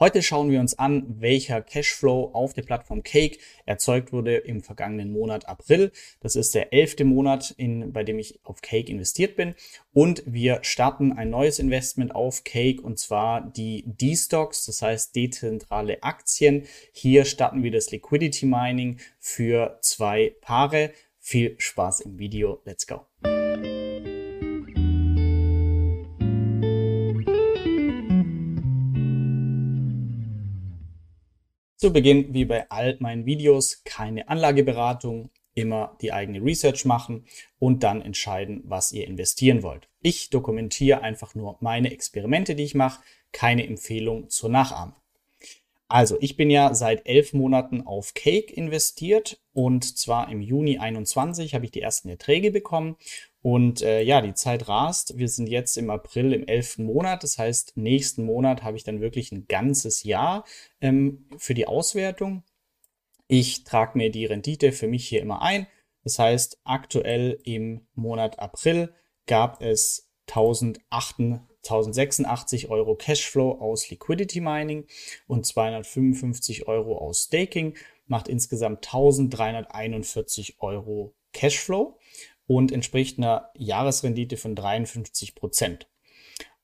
Heute schauen wir uns an, welcher Cashflow auf der Plattform Cake erzeugt wurde im vergangenen Monat April. Das ist der elfte Monat, in, bei dem ich auf Cake investiert bin. Und wir starten ein neues Investment auf Cake und zwar die D-Stocks, das heißt dezentrale Aktien. Hier starten wir das Liquidity Mining für zwei Paare. Viel Spaß im Video. Let's go. Zu Beginn, wie bei all meinen Videos, keine Anlageberatung, immer die eigene Research machen und dann entscheiden, was ihr investieren wollt. Ich dokumentiere einfach nur meine Experimente, die ich mache, keine Empfehlung zur Nachahmung. Also, ich bin ja seit elf Monaten auf Cake investiert und zwar im Juni 21 habe ich die ersten Erträge bekommen und äh, ja, die Zeit rast. Wir sind jetzt im April im elften Monat. Das heißt, nächsten Monat habe ich dann wirklich ein ganzes Jahr ähm, für die Auswertung. Ich trage mir die Rendite für mich hier immer ein. Das heißt, aktuell im Monat April gab es 1086 Euro Cashflow aus Liquidity Mining und 255 Euro aus Staking. Macht insgesamt 1341 Euro Cashflow und entspricht einer Jahresrendite von 53 Prozent.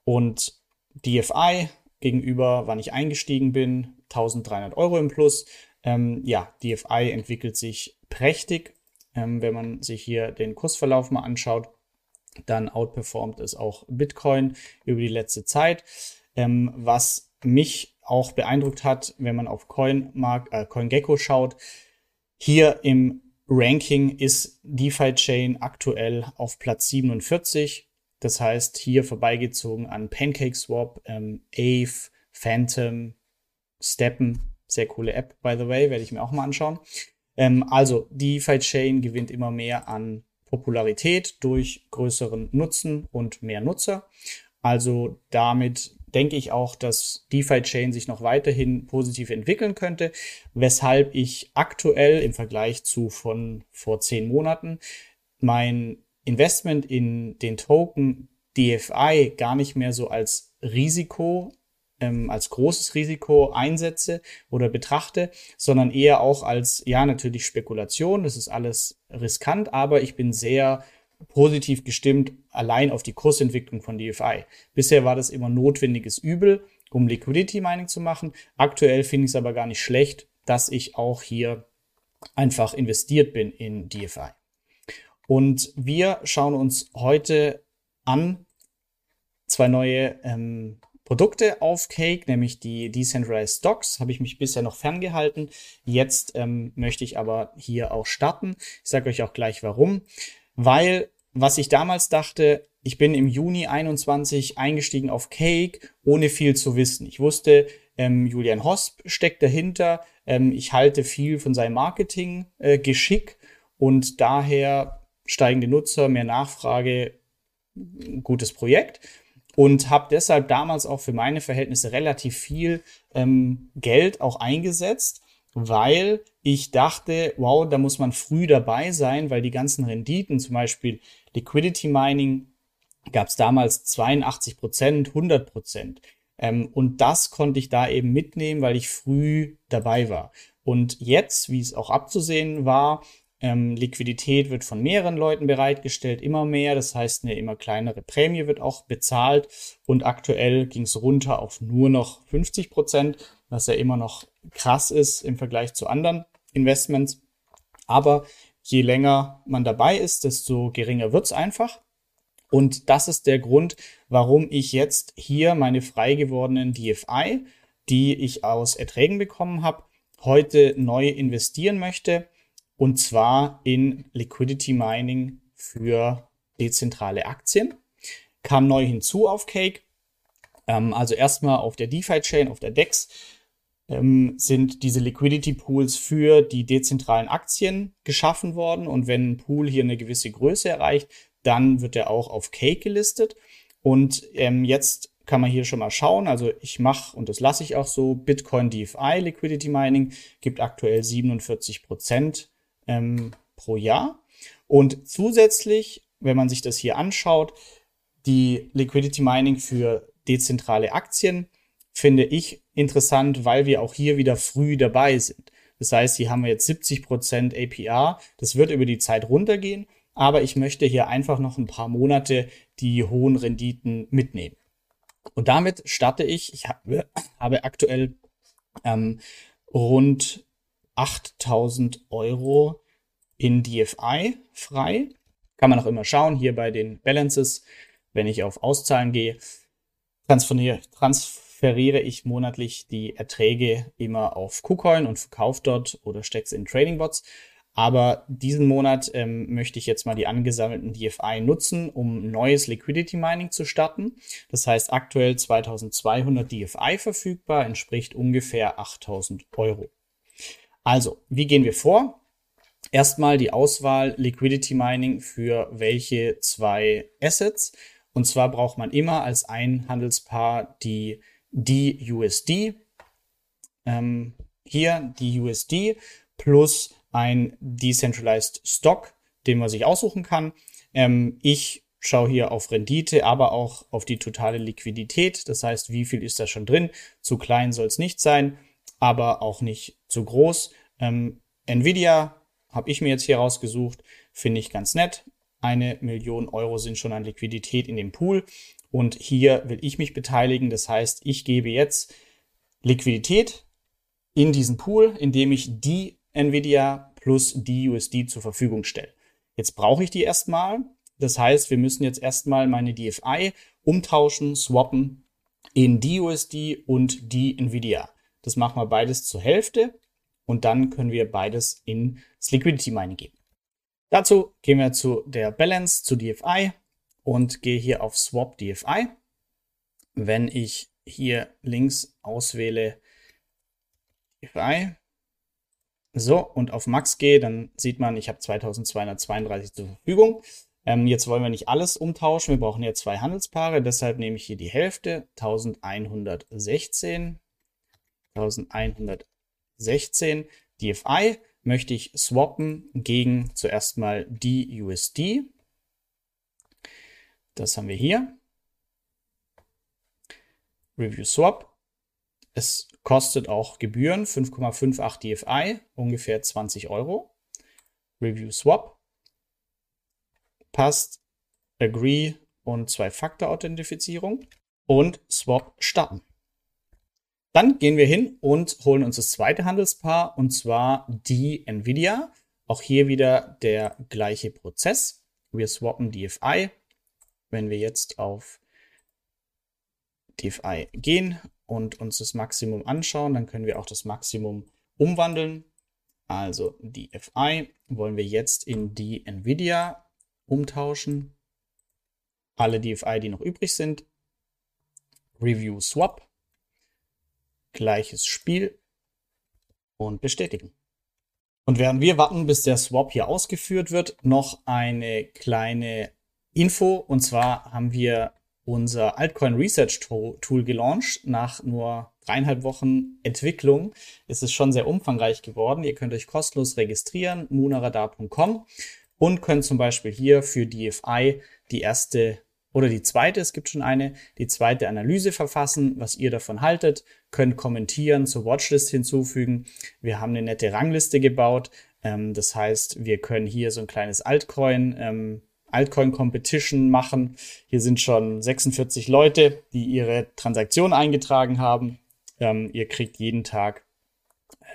Und DFI gegenüber, wann ich eingestiegen bin, 1300 Euro im Plus. Ähm, ja, DFI entwickelt sich prächtig. Ähm, wenn man sich hier den Kursverlauf mal anschaut, dann outperformt es auch Bitcoin über die letzte Zeit. Ähm, was mich auch beeindruckt hat, wenn man auf CoinMark, äh, CoinGecko schaut, hier im Ranking ist DeFi Chain aktuell auf Platz 47. Das heißt, hier vorbeigezogen an PancakeSwap, ähm, Aave, Phantom, Steppen. Sehr coole App, by the way, werde ich mir auch mal anschauen. Ähm, also, DeFi Chain gewinnt immer mehr an Popularität durch größeren Nutzen und mehr Nutzer. Also damit denke ich auch, dass DeFi-Chain sich noch weiterhin positiv entwickeln könnte, weshalb ich aktuell im Vergleich zu von vor zehn Monaten mein Investment in den Token DFI gar nicht mehr so als Risiko, ähm, als großes Risiko einsetze oder betrachte, sondern eher auch als, ja, natürlich Spekulation. Das ist alles riskant, aber ich bin sehr positiv gestimmt allein auf die Kursentwicklung von DFI. Bisher war das immer notwendiges Übel, um Liquidity Mining zu machen. Aktuell finde ich es aber gar nicht schlecht, dass ich auch hier einfach investiert bin in DFI. Und wir schauen uns heute an zwei neue ähm, Produkte auf Cake, nämlich die Decentralized Stocks. Habe ich mich bisher noch ferngehalten. Jetzt ähm, möchte ich aber hier auch starten. Ich sage euch auch gleich warum weil was ich damals dachte, ich bin im Juni 21 eingestiegen auf Cake, ohne viel zu wissen. Ich wusste, ähm, Julian Hosp steckt dahinter. Ähm, ich halte viel von seinem Marketing-Geschick äh, und daher steigende Nutzer, mehr Nachfrage, gutes Projekt. Und habe deshalb damals auch für meine Verhältnisse relativ viel ähm, Geld auch eingesetzt weil ich dachte, wow, da muss man früh dabei sein, weil die ganzen Renditen, zum Beispiel Liquidity Mining, gab es damals 82 Prozent, 100 Prozent. Ähm, und das konnte ich da eben mitnehmen, weil ich früh dabei war. Und jetzt, wie es auch abzusehen war, ähm, Liquidität wird von mehreren Leuten bereitgestellt, immer mehr. Das heißt, eine immer kleinere Prämie wird auch bezahlt. Und aktuell ging es runter auf nur noch 50 Prozent, was ja immer noch krass ist im Vergleich zu anderen Investments. Aber je länger man dabei ist, desto geringer wird's einfach. Und das ist der Grund, warum ich jetzt hier meine frei gewordenen DFI, die ich aus Erträgen bekommen habe, heute neu investieren möchte und zwar in Liquidity Mining für dezentrale Aktien. Kam neu hinzu auf Cake. Ähm, also erstmal auf der DeFi-Chain, auf der DEX, ähm, sind diese Liquidity Pools für die dezentralen Aktien geschaffen worden. Und wenn ein Pool hier eine gewisse Größe erreicht, dann wird er auch auf Cake gelistet. Und ähm, jetzt kann man hier schon mal schauen. Also ich mache, und das lasse ich auch so, Bitcoin DFI Liquidity Mining gibt aktuell 47 Prozent ähm, pro Jahr. Und zusätzlich, wenn man sich das hier anschaut, die Liquidity Mining für dezentrale Aktien finde ich interessant, weil wir auch hier wieder früh dabei sind. Das heißt, hier haben wir jetzt 70% APR. Das wird über die Zeit runtergehen, aber ich möchte hier einfach noch ein paar Monate die hohen Renditen mitnehmen. Und damit starte ich. Ich habe, habe aktuell ähm, rund 8000 Euro in DFI frei. Kann man auch immer schauen, hier bei den Balances, wenn ich auf Auszahlen gehe, transferiere, transferiere ich monatlich die Erträge immer auf KuCoin und verkaufe dort oder stecke es in Trading Bots. Aber diesen Monat ähm, möchte ich jetzt mal die angesammelten DFI nutzen, um neues Liquidity Mining zu starten. Das heißt aktuell 2200 DFI verfügbar, entspricht ungefähr 8000 Euro. Also, wie gehen wir vor? Erstmal die Auswahl Liquidity Mining für welche zwei Assets. Und zwar braucht man immer als ein Handelspaar die DUSD. Ähm, hier die USD plus ein Decentralized Stock, den man sich aussuchen kann. Ähm, ich schaue hier auf Rendite, aber auch auf die totale Liquidität. Das heißt, wie viel ist da schon drin? Zu klein soll es nicht sein, aber auch nicht zu groß. Ähm, Nvidia habe ich mir jetzt hier rausgesucht, finde ich ganz nett. Eine Million Euro sind schon an Liquidität in dem Pool. Und hier will ich mich beteiligen. Das heißt, ich gebe jetzt Liquidität in diesen Pool, indem ich die Nvidia plus die USD zur Verfügung stelle. Jetzt brauche ich die erstmal. Das heißt, wir müssen jetzt erstmal meine DFI umtauschen, swappen in die USD und die Nvidia. Das machen wir beides zur Hälfte und dann können wir beides ins Liquidity Mining geben. Dazu gehen wir zu der Balance, zu DFI und gehe hier auf Swap DFI. Wenn ich hier links auswähle DFI, so, und auf Max gehe, dann sieht man, ich habe 2232 zur Verfügung. Ähm, jetzt wollen wir nicht alles umtauschen, wir brauchen ja zwei Handelspaare, deshalb nehme ich hier die Hälfte, 1116. 1116 DFI möchte ich swappen gegen zuerst mal die USD. Das haben wir hier. Review Swap. Es kostet auch Gebühren 5,58 DFI, ungefähr 20 Euro. Review Swap. Passt. Agree und Zwei-Faktor-Authentifizierung. Und Swap starten. Dann gehen wir hin und holen uns das zweite Handelspaar und zwar die Nvidia. Auch hier wieder der gleiche Prozess. Wir swappen DFI. Wenn wir jetzt auf DFI gehen und uns das Maximum anschauen, dann können wir auch das Maximum umwandeln. Also DFI wollen wir jetzt in die Nvidia umtauschen. Alle DFI, die noch übrig sind. Review Swap gleiches Spiel und bestätigen. Und während wir warten, bis der Swap hier ausgeführt wird, noch eine kleine Info. Und zwar haben wir unser Altcoin Research Tool gelauncht. Nach nur dreieinhalb Wochen Entwicklung ist es schon sehr umfangreich geworden. Ihr könnt euch kostenlos registrieren, munaradar.com und könnt zum Beispiel hier für DFI die erste oder die zweite, es gibt schon eine, die zweite Analyse verfassen, was ihr davon haltet, könnt kommentieren, zur Watchlist hinzufügen. Wir haben eine nette Rangliste gebaut. Ähm, das heißt, wir können hier so ein kleines Altcoin, ähm, Altcoin Competition machen. Hier sind schon 46 Leute, die ihre Transaktion eingetragen haben. Ähm, ihr kriegt jeden Tag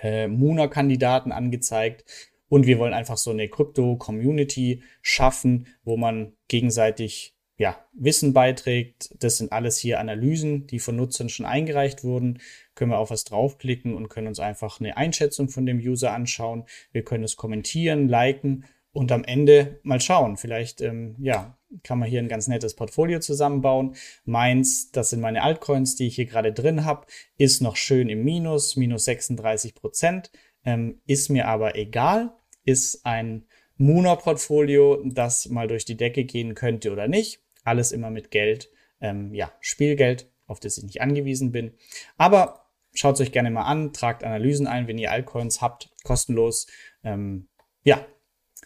äh, Muna-Kandidaten angezeigt. Und wir wollen einfach so eine Krypto-Community schaffen, wo man gegenseitig ja, Wissen beiträgt. Das sind alles hier Analysen, die von Nutzern schon eingereicht wurden. Können wir auf was draufklicken und können uns einfach eine Einschätzung von dem User anschauen. Wir können es kommentieren, liken und am Ende mal schauen. Vielleicht, ähm, ja, kann man hier ein ganz nettes Portfolio zusammenbauen. Meins, das sind meine Altcoins, die ich hier gerade drin habe, ist noch schön im Minus, minus 36 Prozent. Ähm, ist mir aber egal, ist ein Muna-Portfolio, das mal durch die Decke gehen könnte oder nicht. Alles immer mit Geld, ähm, ja, Spielgeld, auf das ich nicht angewiesen bin. Aber schaut es euch gerne mal an, tragt Analysen ein, wenn ihr Altcoins habt, kostenlos. Ähm, ja,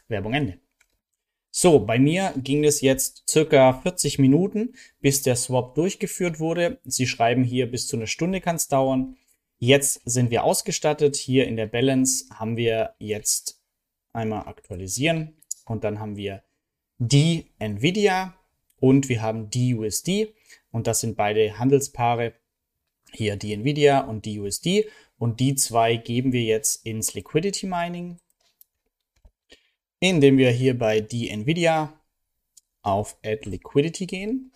Werbung Ende. So, bei mir ging es jetzt circa 40 Minuten, bis der Swap durchgeführt wurde. Sie schreiben hier, bis zu einer Stunde kann es dauern. Jetzt sind wir ausgestattet. Hier in der Balance haben wir jetzt einmal aktualisieren und dann haben wir die Nvidia und wir haben die USD und das sind beide Handelspaare. Hier die Nvidia und die USD und die zwei geben wir jetzt ins Liquidity Mining, indem wir hier bei die Nvidia auf Add Liquidity gehen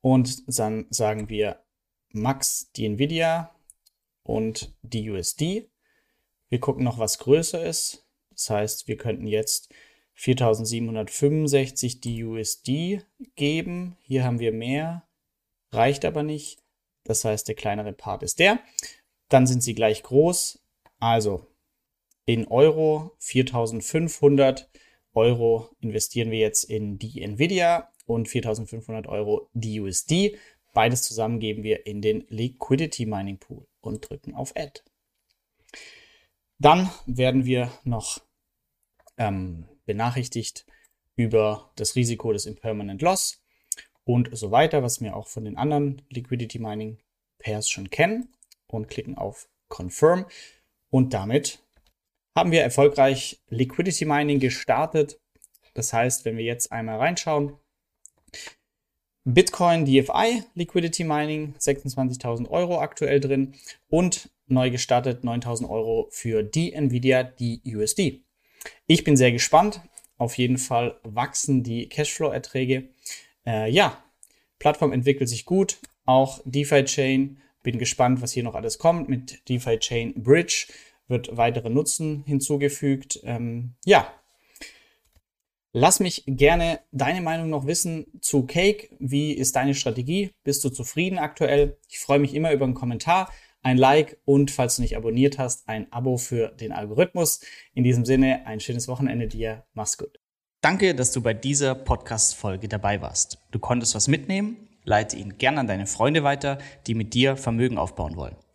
und dann sagen wir Max die Nvidia und die USD. Wir gucken noch, was größer ist. Das heißt, wir könnten jetzt 4765 die USD geben. Hier haben wir mehr, reicht aber nicht. Das heißt, der kleinere Part ist der. Dann sind sie gleich groß. Also in Euro 4500 Euro investieren wir jetzt in die Nvidia und 4500 Euro die USD. Beides zusammen geben wir in den Liquidity Mining Pool und drücken auf Add. Dann werden wir noch ähm, benachrichtigt über das Risiko des Impermanent Loss und so weiter, was wir auch von den anderen Liquidity Mining Pairs schon kennen und klicken auf Confirm und damit haben wir erfolgreich Liquidity Mining gestartet. Das heißt, wenn wir jetzt einmal reinschauen, Bitcoin DFI Liquidity Mining 26.000 Euro aktuell drin und neu gestartet 9.000 Euro für die Nvidia, die USD. Ich bin sehr gespannt. Auf jeden Fall wachsen die Cashflow-Erträge. Äh, ja, Plattform entwickelt sich gut. Auch DeFi Chain. Bin gespannt, was hier noch alles kommt. Mit DeFi Chain Bridge wird weitere Nutzen hinzugefügt. Ähm, ja, Lass mich gerne deine Meinung noch wissen zu Cake. Wie ist deine Strategie? Bist du zufrieden aktuell? Ich freue mich immer über einen Kommentar, ein Like und falls du nicht abonniert hast, ein Abo für den Algorithmus. In diesem Sinne, ein schönes Wochenende dir. Mach's gut. Danke, dass du bei dieser Podcast-Folge dabei warst. Du konntest was mitnehmen? Leite ihn gerne an deine Freunde weiter, die mit dir Vermögen aufbauen wollen.